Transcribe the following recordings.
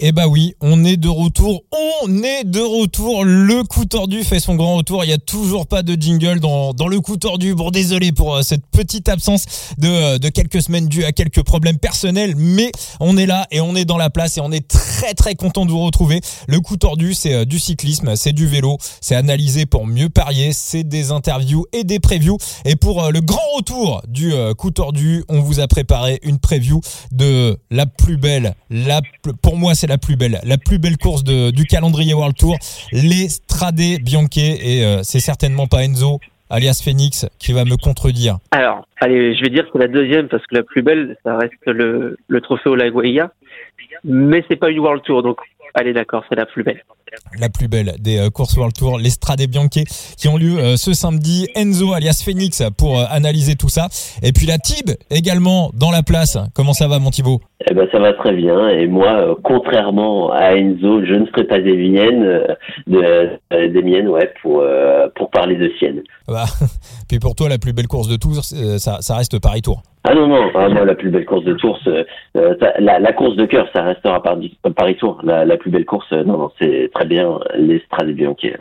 Eh bah oui, on est de retour, on est de retour. Le coup tordu fait son grand retour. Il y a toujours pas de jingle dans, le coup tordu. Bon, désolé pour euh, cette petite absence de, euh, quelques semaines dues à quelques problèmes personnels, mais on est là et on est dans la place et on est très très content de vous retrouver. Le coup tordu, c'est euh, du cyclisme, c'est du vélo, c'est analysé pour mieux parier, c'est des interviews et des previews. Et pour le grand retour du coup tordu, on vous a préparé une preview de la plus belle, la pour moi c'est la plus belle, la plus belle course de, du calendrier World Tour, les Strade Bianche et euh, c'est certainement pas Enzo alias Phoenix qui va me contredire. Alors, allez, je vais dire que c'est la deuxième parce que la plus belle, ça reste le, le trophée Olaguaya, mais c'est pas une World Tour, donc allez d'accord, c'est la plus belle la plus belle des euh, courses World Tour, les Strade Bianche, qui ont lieu euh, ce samedi. Enzo alias Phoenix pour analyser tout ça. Et puis la Tib également dans la place. Comment ça va mon Thibaut? Eh ben, ça va très bien. Et moi, euh, contrairement à Enzo, je ne serai pas des miennes, euh, de, euh, des miennes, ouais, pour pour parler de sienne. Bah, puis pour toi, la plus belle course de Tours, ça, ça reste Paris Tour. Ah non non, ah, moi la plus belle course de Tours, la, la, course de cœur, ça restera Paris Tour. La, la plus belle course, non non, c'est très bien les Strade Bianche.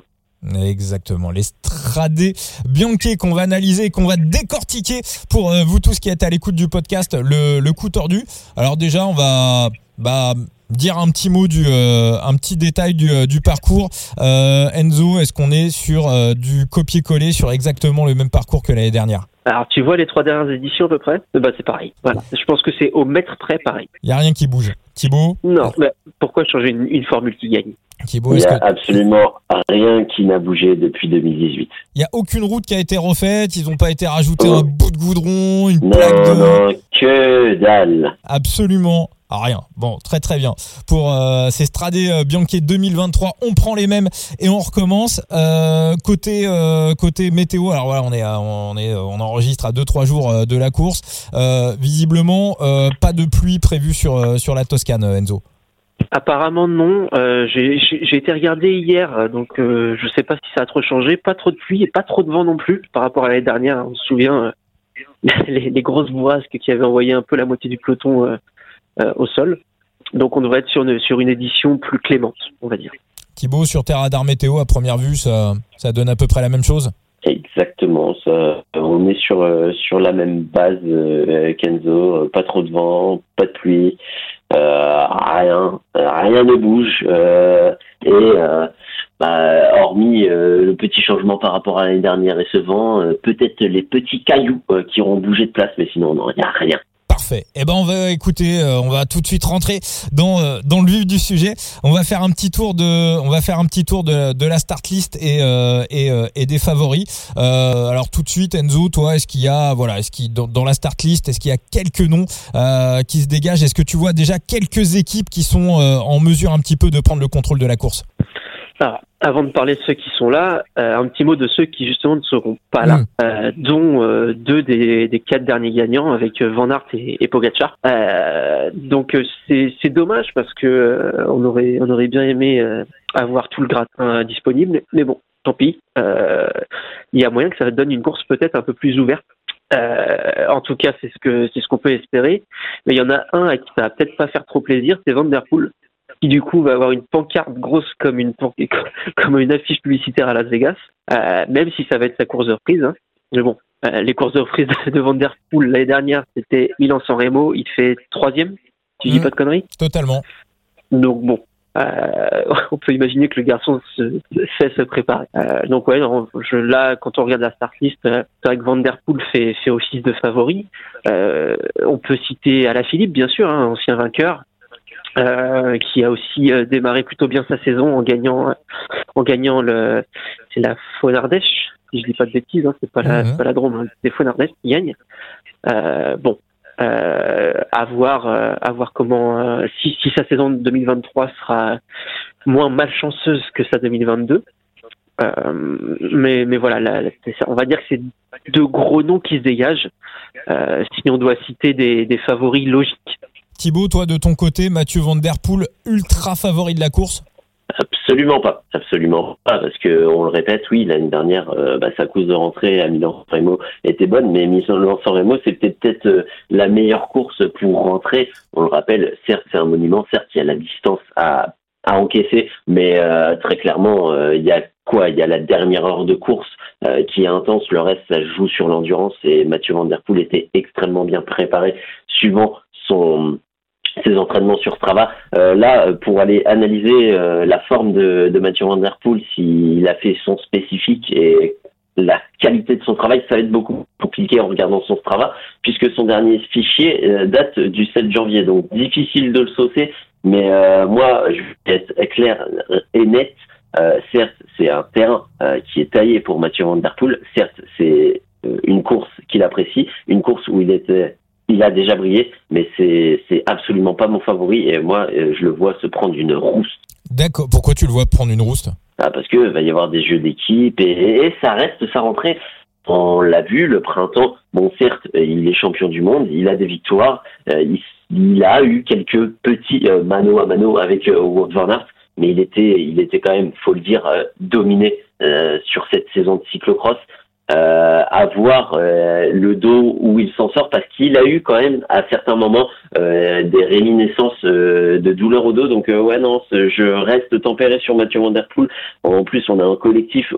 Exactement, les Stradé Bianchi qu'on va analyser, qu'on va décortiquer pour euh, vous tous qui êtes à l'écoute du podcast, le, coup tordu. Alors déjà, on va bah, dire un petit mot du, euh, un petit détail du, euh, du parcours. Enzo, est-ce qu'on est sur du copier-coller sur exactement le même parcours que l'année dernière? Alors, tu vois les trois dernières éditions à peu près bah, C'est pareil. Voilà. Je pense que c'est au mètre près pareil. Il n'y a rien qui bouge. Thibaut Non, mais pourquoi changer une, une formule qui gagne il n'y a absolument rien qui n'a bougé depuis 2018. Il n'y a aucune route qui a été refaite, ils n'ont pas été rajoutés un bout de goudron, une non, plaque de... Non, que dalle. Absolument ah, rien. Bon, très très bien. Pour euh, ces Strade euh, Bianche 2023, on prend les mêmes et on recommence. Euh, côté météo, alors voilà, on est enregistre à 2 3 jours de la course. visiblement pas de pluie prévue sur la Toscane Enzo. Apparemment non. J'ai été regardé hier, donc euh, je sais pas si ça a trop changé. Pas trop de pluie et pas trop de vent non plus par rapport à l'année dernière. On se souvient les, grosses boisques qui avaient envoyé un peu la moitié du peloton au sol. Donc on devrait être sur une, sur une édition plus clémente, on va dire. Thibaut, sur Terre Radar Météo, à première vue, ça, ça donne à peu près la même chose? Exactement, ça, on est sur sur la même base Kenzo, pas trop de vent, pas de pluie, euh, rien, rien ne bouge. Euh, et euh, bah, hormis le petit changement par rapport à l'année dernière et ce vent, peut-être les petits cailloux qui auront bougé de place, mais sinon, non, il n'y a rien. Parfait. Eh ben on va écouter, euh, on va tout de suite rentrer dans euh, dans le vif du sujet. On va faire un petit tour de, on va faire un petit tour de, de la start list et euh, et, des favoris. alors tout de suite, Enzo, toi, est-ce qu'il y a, voilà, est-ce qu'il dans, dans la start list, est-ce qu'il y a quelques noms qui se dégagent? Est-ce que tu vois déjà quelques équipes qui sont en mesure un petit peu de prendre le contrôle de la course? Alors, avant de parler de ceux qui sont là, euh, un petit mot de ceux qui justement ne seront pas là, mm. euh, dont euh, deux des, des, quatre derniers gagnants avec Van Aert et, et Pogacar. donc c'est dommage parce que on aurait on aurait bien aimé avoir tout le gratin disponible, mais bon, tant pis. Il y a moyen que ça donne une course peut-être un peu plus ouverte. en tout cas, c'est ce que c'est ce qu'on peut espérer. Mais il y en a un à qui ça va peut-être pas faire trop plaisir, c'est Van Der Poel qui du coup va avoir une pancarte grosse comme une comme une affiche publicitaire à Las Vegas, euh, même si ça va être sa course de reprise. Hein. Mais bon, euh, les courses de reprise de Van Der Poel l'année dernière, c'était Milan-San Remo, il fait troisième. Tu dis mmh. pas de conneries? Totalement. Donc bon, euh, on peut imaginer que le garçon se, fait se préparer. Euh, donc ouais, non, je, là, quand on regarde la start list, euh, c'est vrai que Van Der Poel fait, fait office de favori. On peut citer Alaphilippe, bien sûr, hein, ancien vainqueur, euh, qui a aussi euh, démarré plutôt bien sa saison en gagnant en gagnant le c'est la Fonardèche si je dis pas de bêtises hein, c'est pas la mhm. pas la Drôme hein, c'est Fonardèche qui gagne euh, bon euh, à voir à voir comment si si sa saison 2023 sera moins malchanceuse que sa 2022 mais mais voilà on va dire que c'est deux gros noms qui se dégagent. Si on doit citer des, des favoris logiques Thibaut, toi de ton côté, Mathieu Van Der Poel, ultra favori de la course Absolument pas, absolument pas, parce que on le répète, oui, l'année dernière, euh, bah, sa course de rentrée à Milan-San était bonne, mais Milan-San c'était peut-être euh, la meilleure course pour rentrer. On le rappelle, certes, c'est un monument, certes, il y a la distance à, à encaisser, mais euh, très clairement, il y a quoi? Il y a la dernière heure de course qui est intense, le reste, ça joue sur l'endurance, et Mathieu Van Der Poel était extrêmement bien préparé, suivant son ses entraînements sur Strava. Euh, là, pour aller analyser euh, la forme de, de Mathieu Van Der Poel, s'il a fait son spécifique et la qualité de son travail, ça va être beaucoup compliqué en regardant son Strava, puisque son dernier fichier euh, date du 7 janvier. Donc, difficile de le saucer, mais moi, je vais être clair et net. certes, c'est un terrain qui est taillé pour Mathieu Van Der Poel. Certes, c'est une course qu'il apprécie, une course où il était il a déjà brillé, mais c'est absolument pas mon favori et moi euh, je le vois se prendre une rouste. D'accord. Pourquoi tu le vois prendre une rouste? Ah, Parce que va y avoir des jeux d'équipe et, ça reste sa rentrée. On l'a vu, le printemps. Bon, certes, il est champion du monde, il a des victoires, euh, il, a eu quelques petits euh, mano à mano avec euh, Wout van Aert, mais il était, il était quand même, faut le dire, dominé sur cette saison de cyclocross euh, avoir euh, le dos où il s'en sort parce qu'il a eu quand même à certains moments euh, des réminiscences euh, de douleur au dos. Donc euh, ouais non, je reste tempéré sur Mathieu Van. En plus, on a un collectif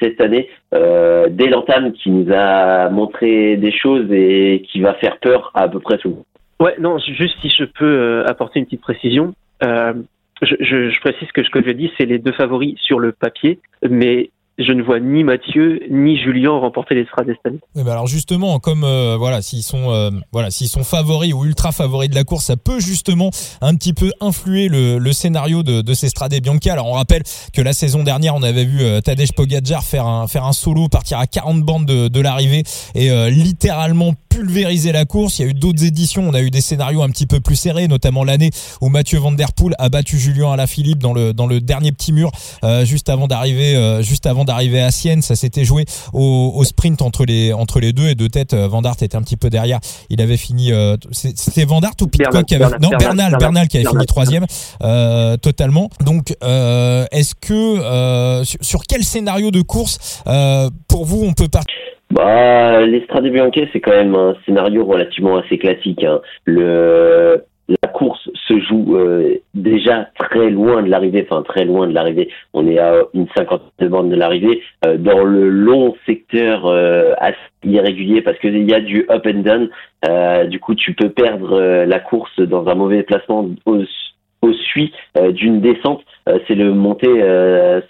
cette année dès l'entame qui nous a montré des choses et qui va faire peur à, à peu près tout. Ouais non, juste si je peux apporter une petite précision. Je, je, je, précise que ce que je dis, c'est les deux favoris sur le papier, mais je ne vois ni Mathieu ni Julien remporter les cette année. Oui, alors justement, comme euh, voilà, s'ils sont euh, voilà, s'ils sont favoris ou ultra favoris de la course, ça peut justement un petit peu influer le, scénario de, de ces Strade Bianca. Alors on rappelle que la saison dernière, on avait vu euh, Tadej Pogacar faire un faire un solo, partir à 40 bandes de, l'arrivée et euh, littéralement pulvériser la course. Il y a eu d'autres éditions, on a eu des scénarios un petit peu plus serrés, notamment l'année où Mathieu Van Der Poel a battu Julien Alaphilippe dans le dans le dernier petit mur juste avant d'arriver juste avant d'arriver à Sienne. Ça s'était joué au, au, sprint entre les entre les deux et de tête. Euh, Van Dart était un petit peu derrière. Il avait fini. Euh, c'était Van Dart ou Pitcock qui avait non Bernal Bernal, qui avait fini troisième euh, totalement. Donc euh, est-ce que sur, sur, quel scénario de course pour vous on peut partir? Bah, l'Estrade Bianche, c'est quand même un scénario relativement assez classique. Hein. Le la course se joue euh, déjà très loin de l'arrivée, enfin très loin de l'arrivée. On est à une cinquantaine de bornes de l'arrivée, euh, dans le long secteur euh, assez irrégulier parce qu'il y a du up and down. du coup, tu peux perdre la course dans un mauvais placement au, au d'une descente. C'est le monté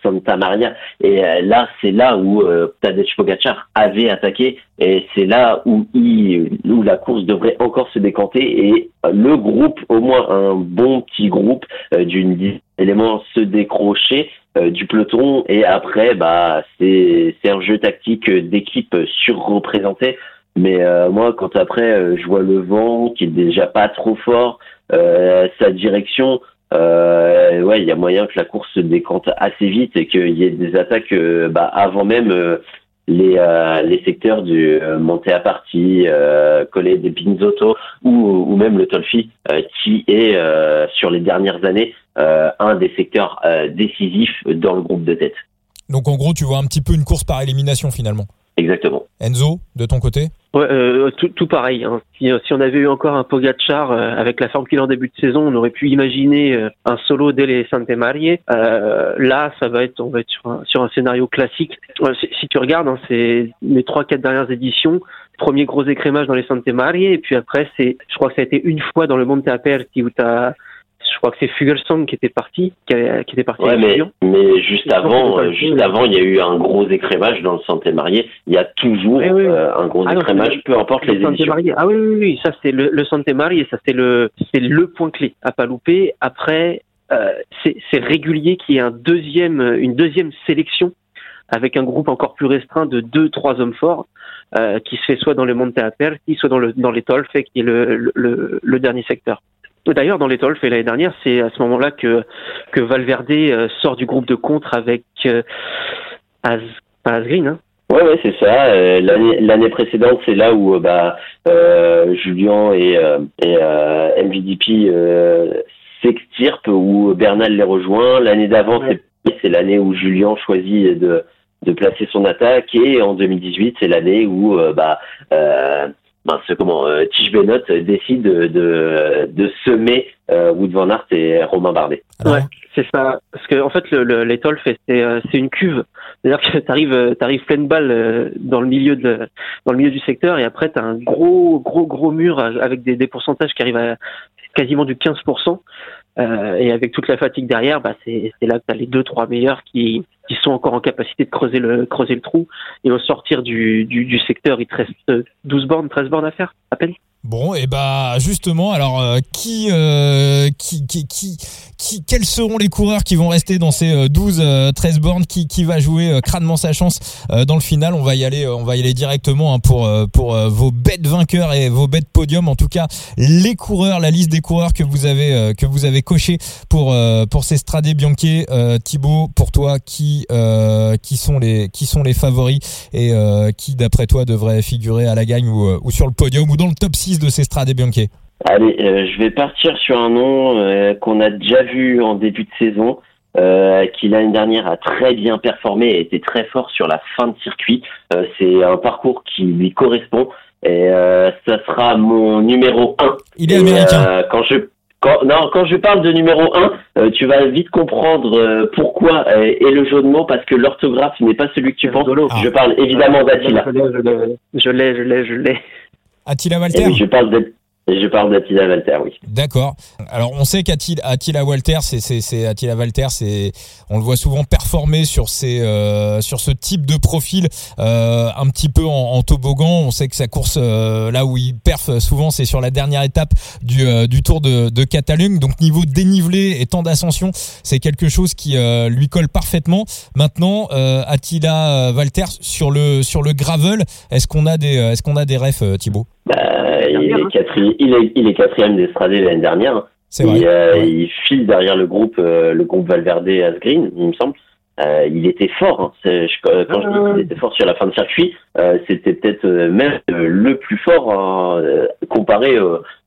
Santa Maria. Et là, c'est là où Tadej Pogacar avait attaqué. Et c'est là où, il, où la course devrait encore se décanter. Et le groupe, au moins un bon petit groupe euh, d'une éléments se décrocher euh, du peloton. Et après bah c'est un jeu tactique d'équipe surreprésenté mais euh, moi quand après je vois le vent qui est déjà pas trop fort sa direction ouais il y a moyen que la course se décante assez vite et qu'il y ait des attaques bah, avant même les, euh, les secteurs du euh, Monte à Parti, euh, des Pinzotto ou, ou même le Tolfi, euh, qui est sur les dernières années un des secteurs décisifs dans le groupe de tête. Donc en gros, tu vois un petit peu une course par élimination finalement. Exactement. Enzo, de ton côté Ouais, euh, tout, tout, pareil. Hein. Si, si, on avait eu encore un Pogacar euh, avec la forme qu'il a en début de saison, on aurait pu imaginer euh, un solo dès les Sante Marie. Euh, là, ça va être, on va être sur un, sur un scénario classique. Si, si tu regardes, hein, c'est les trois, quatre dernières éditions. Premier gros écrémage dans les Sante Marie, et puis après, c'est, je crois que ça a été une fois dans le Monte Aperti où tu as je crois que c'est Fugelsang qui était parti, qui, était parti. Ouais, mais, mais juste avant, euh, juste avant, il y a eu un gros écrémage dans le Santé Marié. Il y a toujours euh, un gros ah écrémage, peu importe les éditions. Ah oui, oui, oui, ça c'est le, le Santé Marié, ça c'est le, c'est le point clé à pas louper. Après, euh, c'est régulier qu'il y ait un deuxième, une deuxième sélection avec un groupe encore plus restreint de deux, trois hommes forts, euh, qui se fait soit dans le Monte Aperti, soit dans, le, dans les Tolfe, qui est le, le, le dernier secteur. D'ailleurs, dans les fait l'année dernière, c'est à ce moment-là que, que Valverde euh, sort du groupe de contre avec euh, Az, Asgreen. Hein. Ouais, ouais, c'est ça. Euh, l'année précédente, c'est là où bah, Julien et, et MVDP s'extirpent où Bernal les rejoint. L'année d'avant, c'est l'année où Julien choisit de de placer son attaque et en 2018 c'est l'année où bah euh, ben, comment euh, Tige Benot décide de, de, de semer euh, Wood Van Aert et Romain Bardet. Ouais, c'est ça. Parce que en fait, le, le l'étole c'est euh, c'est une cuve. C'est-à-dire que t'arrives euh, t'arrives pleine balle dans le milieu de dans le milieu du secteur et après t'as un gros gros gros mur avec des, des pourcentages qui arrivent à quasiment du 15%. Euh, et avec toute la fatigue derrière, bah c'est là que tu les deux trois meilleurs qui, qui sont encore en capacité de creuser le creuser le trou et au sortir du, du, du secteur, il te reste 12 bornes, 13 bornes à faire à peine. Bon, et bah justement, alors euh, qui, euh, qui, qui, qui, qui, quels seront les coureurs qui vont rester dans ces 12, euh, 13 bornes Qui, qui va jouer crânement sa chance dans le final? On va y aller, on va y aller directement hein, pour pour vos bêtes vainqueurs et vos bêtes podium. En tout cas, les coureurs, la liste des coureurs que vous avez que vous avez coché pour pour ces Stradé Bianchi. Thibaut, pour toi, qui qui sont les qui sont les favoris et qui, d'après toi, devrait figurer à la gagne ou, ou sur le podium ou dans le top 6 de ces Strade Bianchi Allez, euh, je vais partir sur un nom euh, qu'on a déjà vu en début de saison, euh, qui l'année dernière a très bien performé et était très fort sur la fin de circuit. c'est un parcours qui lui correspond et ça sera mon numéro 1. Il est américain. quand je quand, non, quand je parle de numéro 1, tu vas vite comprendre pourquoi et le jeu de mots parce que l'orthographe n'est pas celui que tu penses. Je parle évidemment d'Attila. Je l'ai, je l'ai, je l'ai. Attila Walter. Je parle de je parle d'Attila Walter, oui. D'accord. Alors on sait qu'Attila Walter, c'est Attila Walter, c'est on le voit souvent performer sur ces euh, sur ce type de profil euh, un petit peu en, toboggan. On sait que sa course euh, là où il perf souvent, c'est sur la dernière étape du du Tour de, de. Donc niveau dénivelé et temps d'ascension, c'est quelque chose qui lui colle parfaitement. Maintenant, Attila Walter sur le sur le gravel, est-ce qu'on a des est-ce qu'on a des refs, Thibaut? Bah, il, est quatrième, il, est, il est quatrième d'Estradé l'année dernière. Il, euh, il, file derrière le groupe, euh, le groupe Valverde Asgreen, il me semble. Euh, il était fort. Hein. Je, quand je dis qu'il était fort sur la fin de circuit, euh, c'était peut-être même le plus fort hein, comparé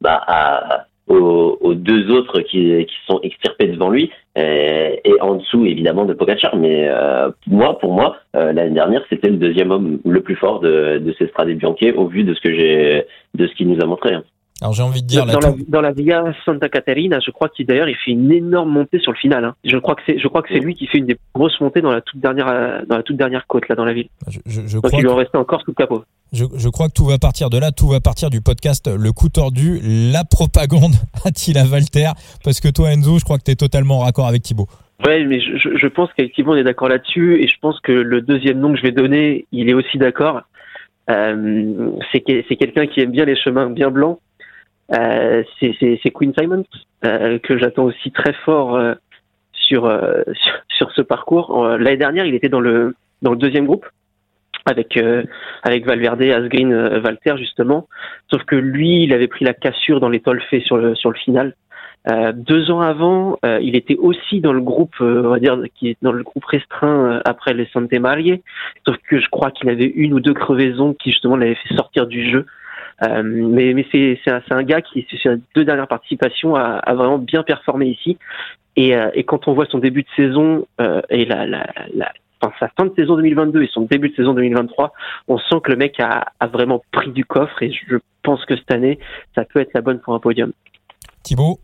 bah, à, aux, aux, deux autres qui, qui sont extirpés devant lui et, et en dessous évidemment de Pogacar. Mais euh, moi, pour moi, euh, l'année dernière, c'était le deuxième homme le plus fort de, de ces Strade Bianchi au vu de ce que j'ai, de ce qu'il nous a montré. Hein. Alors j'ai envie de dire dans, la, dans la Via Santa Caterina, je crois qu'il d'ailleurs il fait une énorme montée sur le final. Hein. Je crois que c'est je crois que c'est lui qui fait une des grosses montées dans la toute dernière dans la toute dernière côte là dans la ville. Je, je, je Donc il lui en restait encore sous le capot. Je, je, crois que tout va partir de là, tout va partir du podcast Le coup tordu, la propagande Attila Walter, parce que toi Enzo, je crois que tu es totalement en raccord avec Thibaut. Ouais, mais je, je pense qu'effectivement on est d'accord là-dessus, et je pense que le deuxième nom que je vais donner, il est aussi d'accord. Euh, c'est quelqu'un qui aime bien les chemins bien blancs, euh, c'est Queen Simon euh, que j'attends aussi très fort euh, sur, sur, ce parcours. L'année dernière, il était dans le dans le deuxième groupe avec avec Valverde, Asgreen, Valter justement. Sauf que lui, il avait pris la cassure dans les fait sur le sur le final. Euh, deux ans avant, il était aussi dans le groupe, on va dire, qui est dans le groupe restreint après les Sante Marie. Sauf que je crois qu'il avait une ou deux crevaisons qui justement l'avaient fait sortir du jeu. Euh, mais mais c'est un, un, gars qui, sur les deux dernières participations, a, a vraiment bien performé ici. Et, euh, et, quand on voit son début de saison euh, et la, la, la enfin, sa fin de saison 2022 et son début de saison 2023, on sent que le mec a, a vraiment pris du coffre et je pense que cette année, ça peut être la bonne pour un podium. Thibaut?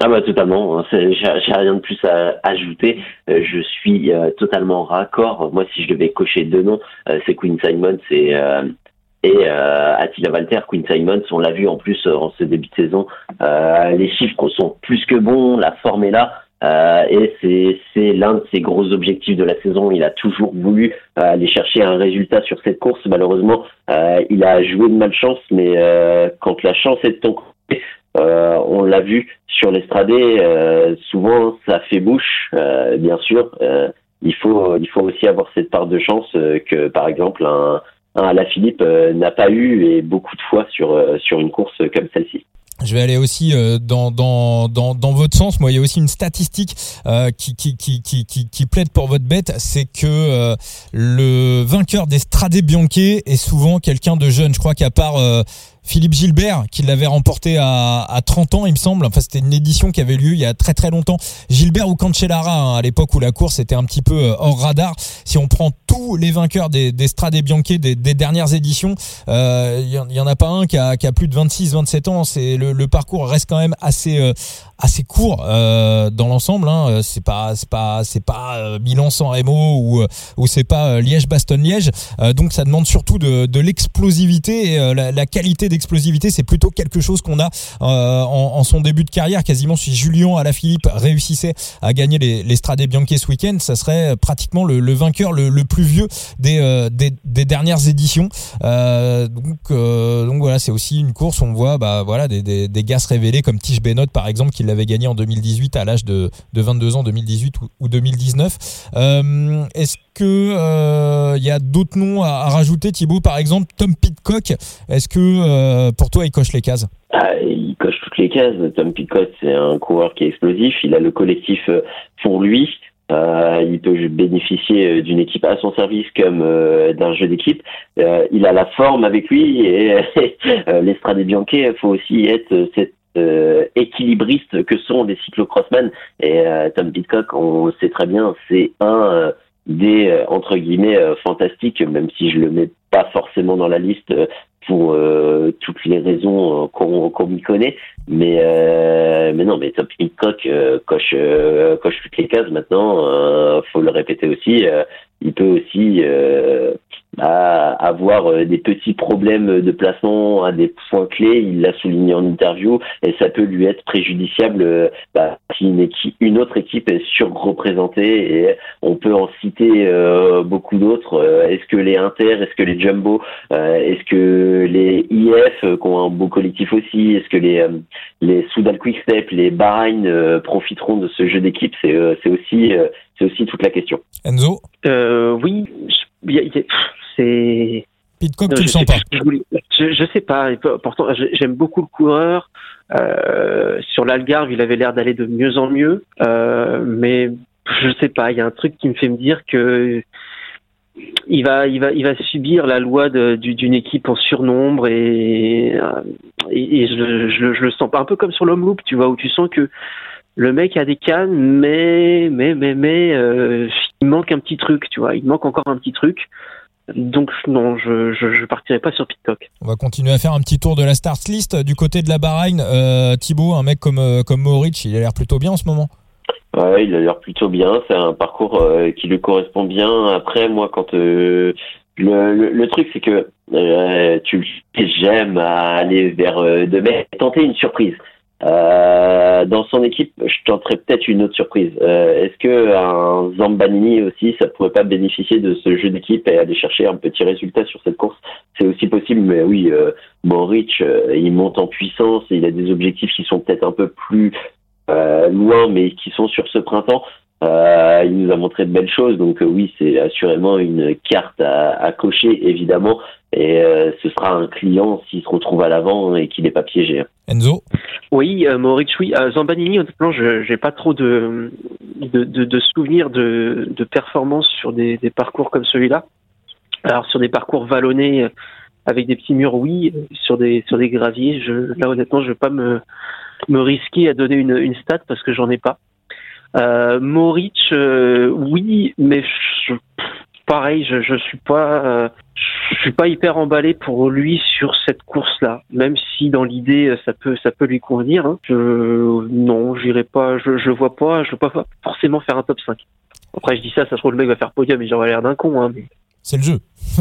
Ah bah totalement, j'ai rien de plus à ajouter. Je suis totalement raccord. Moi, si je devais cocher deux noms, c'est Queen Simon, c'est et euh, Attila Walter, Queen Simons, on l'a vu en plus euh, en ce début de saison, euh, les chiffres sont plus que bons, la forme est là. Euh, et c'est, c'est l'un de ses gros objectifs de la saison. Il a toujours voulu euh, aller chercher un résultat sur cette course. Malheureusement, euh, il a joué de malchance, mais quand la chance est de ton côté, on l'a vu sur l'estradé, souvent ça fait bouche, bien sûr. il faut il faut aussi avoir cette part de chance que par exemple un la Philippe euh, n'a pas eu et beaucoup de fois sur euh, sur une course comme celle-ci. Je vais aller aussi euh, dans, votre sens. Moi, il y a aussi une statistique qui, plaide pour votre bête, c'est que le vainqueur des Strade Bianche est souvent quelqu'un de jeune. Je crois qu'à part Philippe Gilbert qui l'avait remporté à, à 30 ans, il me semble. Enfin, c'était une édition qui avait lieu il y a très très longtemps. Gilbert ou Cancellara, hein, à l'époque où la course était un petit peu euh, hors radar. Si on prend tous les vainqueurs des, des Strade Bianche des, des, dernières éditions, euh, il y, en a pas un qui a, qui a plus de 26-27 ans. C'est le, le, parcours reste quand même assez euh, assez court euh, dans l'ensemble. Hein. C'est pas c'est pas c'est pas euh, Milan-San Remo ou ou c'est pas Liège-Bastogne-Liège. donc ça demande surtout de, de l'explosivité. Et, la, la, qualité d'explosivité, c'est plutôt quelque chose qu'on a en, en, son début de carrière. Quasiment si Julien Alaphilippe réussissait à gagner les, Strade Bianche ce week-end, ça serait pratiquement le, vainqueur le, plus vieux des, des dernières éditions. donc donc voilà, c'est aussi une course. On voit bah voilà des, des, des gars se révéler comme Tige Benot par exemple qui l'avait gagné en 2018 à l'âge de, de 22 ans, 2018 ou, 2019. Euh, Est-ce que il euh, y a d'autres noms à, rajouter, Thibaut Par exemple, Tom Pitcock. Est-ce que euh, pour toi, il coche les cases? Ah, Il coche toutes les cases. Tom Pitcock, c'est un coureur qui est explosif. Il a le collectif euh, pour lui. Il peut bénéficier d'une équipe à son service comme d'un jeu d'équipe. Il a la forme avec lui et l'Estrade Bianche, il faut aussi être cette équilibriste que sont les cyclocrossmen. Et Tom Pitcock, on sait très bien, c'est un euh, des entre guillemets fantastiques, même si je le mets pas forcément dans la liste pour toutes les raisons qu'on qu'on m'y connaît. Mais mais non, mais Tom Pitcock coche coche toutes les cases maintenant. faut le répéter aussi. Il peut aussi à avoir euh, des petits problèmes de placement à des points clés. Il l'a souligné en interview et ça peut lui être préjudiciable euh, bah, si une, équipe, une autre équipe est surreprésentée et on peut en citer euh, beaucoup d'autres. Est-ce que les Inter, est-ce que les Jumbo, est-ce que les IF qui ont un beau collectif aussi, est-ce que les les Soudal Quickstep, les Bahreïn profiteront de ce jeu d'équipe? C'est aussi c'est aussi toute la question. Enzo Oui, c'est. Pitcock, tu le sens pas je, je, sais pas. Pourtant, j'aime beaucoup le coureur. Euh, sur l'Algarve, il avait l'air d'aller de mieux en mieux. Euh, mais je sais pas. Il y a un truc qui me fait me dire que il va, il va, il va subir la loi d'une équipe en surnombre et, et, et je, je, je, le sens pas un peu comme sur l'homme loop, tu vois, où tu sens que le mec a des cannes, mais, mais, mais, mais, euh, il manque un petit truc, tu vois, il manque encore un petit truc. Donc non, je, je, partirai pas sur Pitcock. On va continuer à faire un petit tour de la start list du côté de la Bahreïn. Euh, Thibaut, un mec comme euh, comme Moritz, il a l'air plutôt bien en ce moment. Ouais, il a l'air plutôt bien. C'est un parcours euh, qui lui correspond bien. Après, moi, quand le, le, truc, c'est que tu j'aime aller vers demain, tenter une surprise. Euh, dans son équipe, je tenterais peut-être une autre surprise. Euh, Est-ce que un Zambanini aussi, ça pourrait pas bénéficier de ce jeu d'équipe et aller chercher un petit résultat sur cette course? C'est aussi possible, mais oui, euh, euh, il monte en puissance, il a des objectifs qui sont peut-être un peu plus euh, loin, mais qui sont sur ce printemps. Euh, il nous a montré de belles choses, donc euh, oui, c'est assurément une carte à, à cocher, évidemment, et euh, ce sera un client s'il se retrouve à l'avant et qu'il n'est pas piégé. Enzo Oui, euh, Maurice, oui. Euh, Zambanini, honnêtement, je n'ai pas trop de, de, de, de souvenirs de, de performances sur des, des parcours comme celui-là. Alors, sur des parcours vallonnés avec des petits murs, oui. Sur des, sur des graviers, je, là, honnêtement, je ne vais pas me, me risquer à donner une, une stat parce que j'en ai pas. Euh, Moritz, euh, oui, mais je, pareil, je, je suis pas, euh, je suis pas hyper emballé pour lui sur cette course-là, même si dans l'idée ça peut, ça peut lui convenir. Hein. Je, non, j'irai pas, je, je vois pas, je veux pas forcément faire un top 5. Après, je dis ça, ça se trouve le mec va faire podium et j'aurais l'air d'un con, hein, mais c'est le jeu.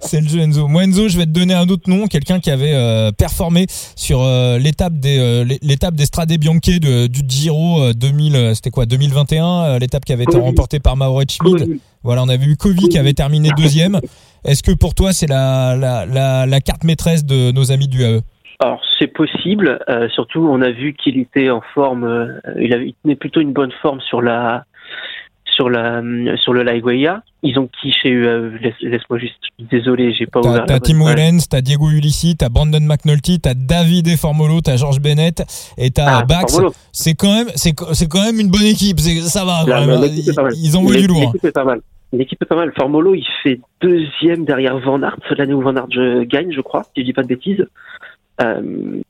c'est le jeu Enzo. Moi Enzo, je vais te donner un autre nom, quelqu'un qui avait euh, performé sur euh, l'étape des euh, l'étape des Strade Bianche de, du Giro 2000 c'était quoi 2021, l'étape qui avait été remportée par Mauro Schmid. Voilà, on avait eu Kovi qui avait terminé deuxième. Est-ce que pour toi c'est la, la, la, la, carte maîtresse de nos amis du AE alors c'est possible, surtout on a vu qu'il était en forme, il, avait, il tenait plutôt une bonne forme sur la sur la sur le Lightwaya. Ils ont qui chez eux Laisse-moi juste. Désolé, j'ai pas ouvert. T'as Tim Wellens, t'as Diego Ulissi, t'as Brandon McNulty, t'as David et Formolo, t'as George Bennett et t'as ah, Bax. C'est quand même c'est c'est quand même une bonne équipe. Ça va. Quand même. Ils, ils envoient du lourd. L'équipe est pas mal. l'équipe est pas mal. Formolo, il fait deuxième derrière Van Aert, l'année où Van Aert gagne, je crois, si je dis pas de bêtises. Euh,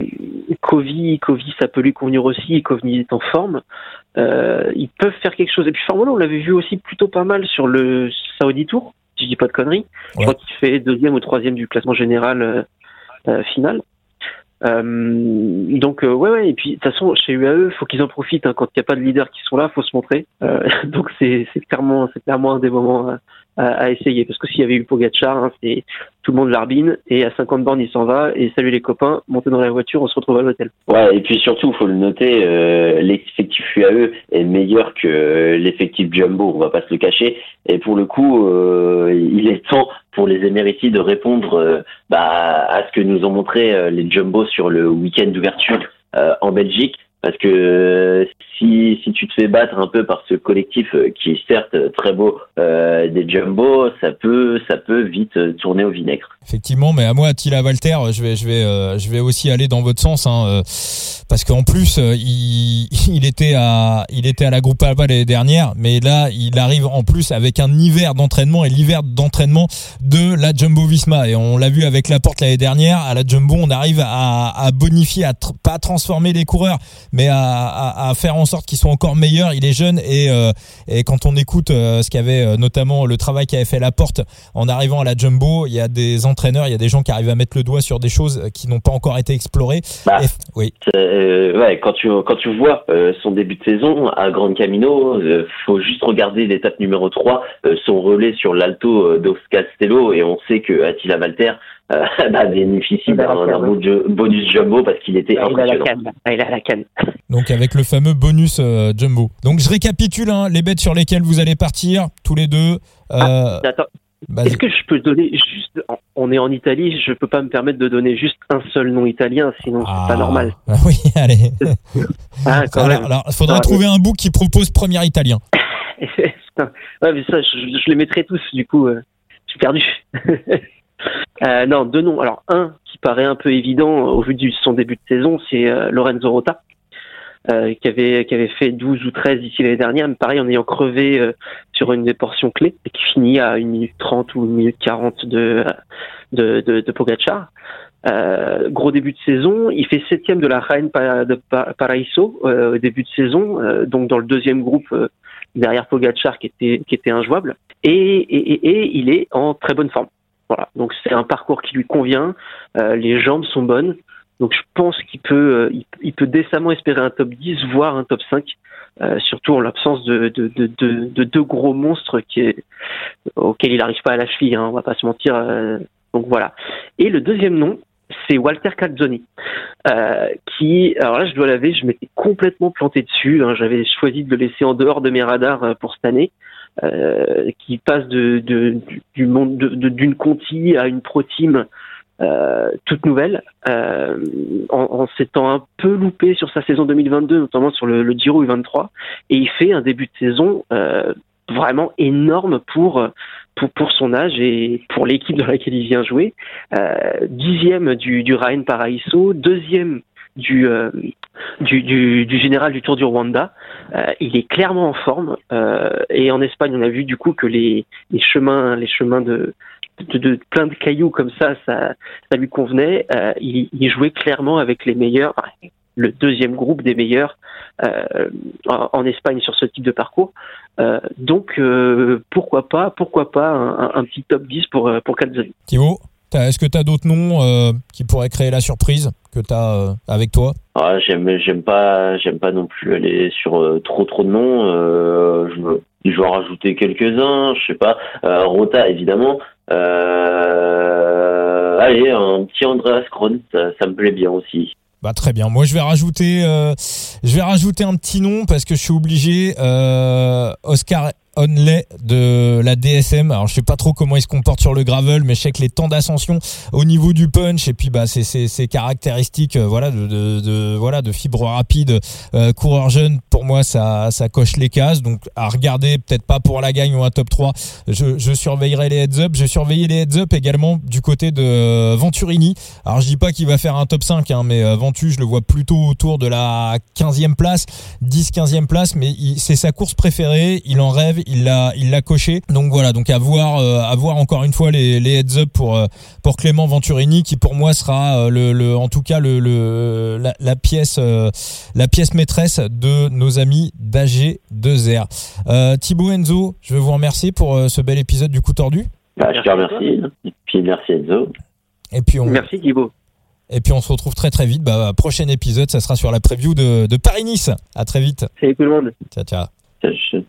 Kovi, ça peut lui convenir aussi. Kovi est en forme. Euh, ils peuvent faire quelque chose. Et puis Formolo, on l'avait vu aussi plutôt pas mal sur le Saudi Tour, si je dis pas de conneries. Je crois qu'il fait deuxième ou troisième du classement général euh, euh final. Euh, donc euh, ouais ouais et puis de toute façon chez UAE faut qu'ils en profitent hein. quand il n'y a pas de leaders qui sont là faut se montrer euh, donc c'est clairement c'est clairement un des moments à, essayer. Parce que s'il y avait eu Pogacar, hein, c'est tout le monde l'arbine et à 50 bornes il s'en va et salut les copains, montez dans la voiture, on se retrouve à l'hôtel. Ouais, et puis surtout, faut le noter, euh, l'effectif UAE est meilleur que l'effectif Jumbo, on va pas se le cacher. Et pour le coup, euh, il est temps pour les Éméritis de répondre euh, bah, à ce que nous ont montré les Jumbo sur le week-end d'ouverture en Belgique parce que euh, si, si tu te fais battre un peu par ce collectif euh, qui est certes très beau euh, des Jumbo, ça peut ça peut vite tourner au vinaigre. Effectivement, mais à moi, Attila Walter, je vais je vais je vais aussi aller dans votre sens, hein, parce qu'en plus il, il était à il était à la Groupe Alba l'année dernière, mais là il arrive en plus avec un hiver d'entraînement et l'hiver d'entraînement de la Jumbo Visma et on l'a vu avec la porte l'année dernière à la Jumbo, on arrive à, à bonifier, à pas transformer les coureurs mais à, à, faire en sorte qu'ils soient encore meilleurs. Il est jeune et, euh, et quand on écoute euh, ce qu'avait euh, notamment le travail qu'avait fait Laporte en arrivant à la Jumbo, il y a des entraîneurs, il y a des gens qui arrivent à mettre le doigt sur des choses qui n'ont pas encore été explorées. Bah, oui. ouais, quand tu quand tu vois son début de saison à Grand Camino, faut juste regarder l'étape numéro 3, son relais sur l'Alto d'Os Castello et on sait que Attila Valter euh, bah, bénéficie d'un bonus jumbo parce qu'il était impressionnant. Il a la canne. Donc avec le fameux bonus euh, jumbo. Donc je récapitule hein, les bêtes sur lesquelles vous allez partir tous les deux. Euh, ah, attends. Est-ce que je peux donner juste On est en Italie, je peux pas me permettre de donner juste un seul nom italien, sinon c'est pas ah. normal. Ah oui, allez. ah, quand alors, même. alors, faudra trouver un book qui propose premier italien. ouais, mais ça, je, je, les mettrai tous. Du coup, euh, je suis perdu. Euh, non, deux noms. Alors un qui paraît un peu évident au vu de son début de saison, c'est euh, Lorenzo Rota, euh, qui avait qui avait fait 12 ou 13 d'ici l'année dernière, mais pareil en ayant crevé euh, sur une des portions clés et qui finit à 1 minute 30 ou 1 minute 40 de de, de, Pogacar. gros début de saison, il fait septième de la Reine de Paraíso au début de saison, donc dans le deuxième groupe derrière Pogacar qui était qui était injouable, et, et il est en très bonne forme. Voilà. Donc c'est un parcours qui lui convient. Euh, les jambes sont bonnes. Donc je pense qu'il peut, euh, il, peut décemment espérer un top 10, voire un top 5, euh, surtout en l'absence de, de, de, de, deux gros monstres qui est, auxquels il n'arrive pas à la cheville, hein, on va pas se mentir. donc voilà. Et le deuxième nom, c'est Walter Calzoni, qui, alors là je dois l'avouer, je m'étais complètement planté dessus. Hein, J'avais choisi de le laisser en dehors de mes radars pour cette année. Euh, qui passe de, de du monde d'une Conti à une pro team euh, toute nouvelle, euh, en, en s'étant un peu loupé sur sa saison 2022, notamment sur le, le Giro U23, et il fait un début de saison euh, vraiment énorme pour, pour, pour son âge et pour l'équipe dans laquelle il vient jouer. Euh, dixième du, du Rhein Paraíso, deuxième du, euh, du, du, général du Tour du Rwanda. Euh, il est clairement en forme. Euh, et en Espagne, on a vu du coup que les, les chemins, les chemins de, de, plein de cailloux comme ça, ça, ça lui convenait. Il, jouait clairement avec les meilleurs, le deuxième groupe des meilleurs en, Espagne sur ce type de parcours. Donc pourquoi pas, pourquoi pas un, petit top 10 pour pour Calzoni. Thibaut? Est-ce que tu as d'autres noms euh, qui pourraient créer la surprise que tu as euh, avec toi? Ah, j'aime j'aime pas j'aime pas non plus aller sur euh, trop trop de noms je vais en rajouter quelques-uns je sais pas Rota évidemment allez un petit Andreas Kron ça, ça, me plaît bien aussi bah très bien. Moi je vais rajouter, je vais rajouter un petit nom parce que je suis obligé. Oscar Onley de la DSM. Alors je sais pas trop comment il se comporte sur le gravel, mais je sais que les temps d'ascension au niveau du punch et puis bah c'est ces caractéristiques euh, voilà de, de, de, voilà de fibre rapide euh, coureur jeune pour moi ça ça coche les cases. Donc à regarder peut-être pas pour la gagne ou un top 3. Je, surveillerai les heads up. Je surveiller les heads up également du côté de Venturini. Alors je dis pas qu'il va faire un top 5 hein, mais euh, Ventu je le vois plutôt autour de la 15e place, 10 15e place mais c'est sa course préférée, il en rêve il l'a il l'a coché. Donc voilà, donc à voir à voir encore une fois les, les heads up pour pour Clément Venturini qui pour moi sera le, le en tout cas le, le la, la pièce la pièce maîtresse de nos amis d'AG2R. Euh, Thibaut Enzo, je veux vous remercier pour ce bel épisode du coup tordu. Bah, je te remercie. Et puis merci Enzo. Et puis on... Merci Thibaut. Et puis on se retrouve très très vite. Bah, prochain épisode, ça sera sur la preview de, de Paris-Nice. À très vite. Salut tout le monde. Ciao, ciao. ciao.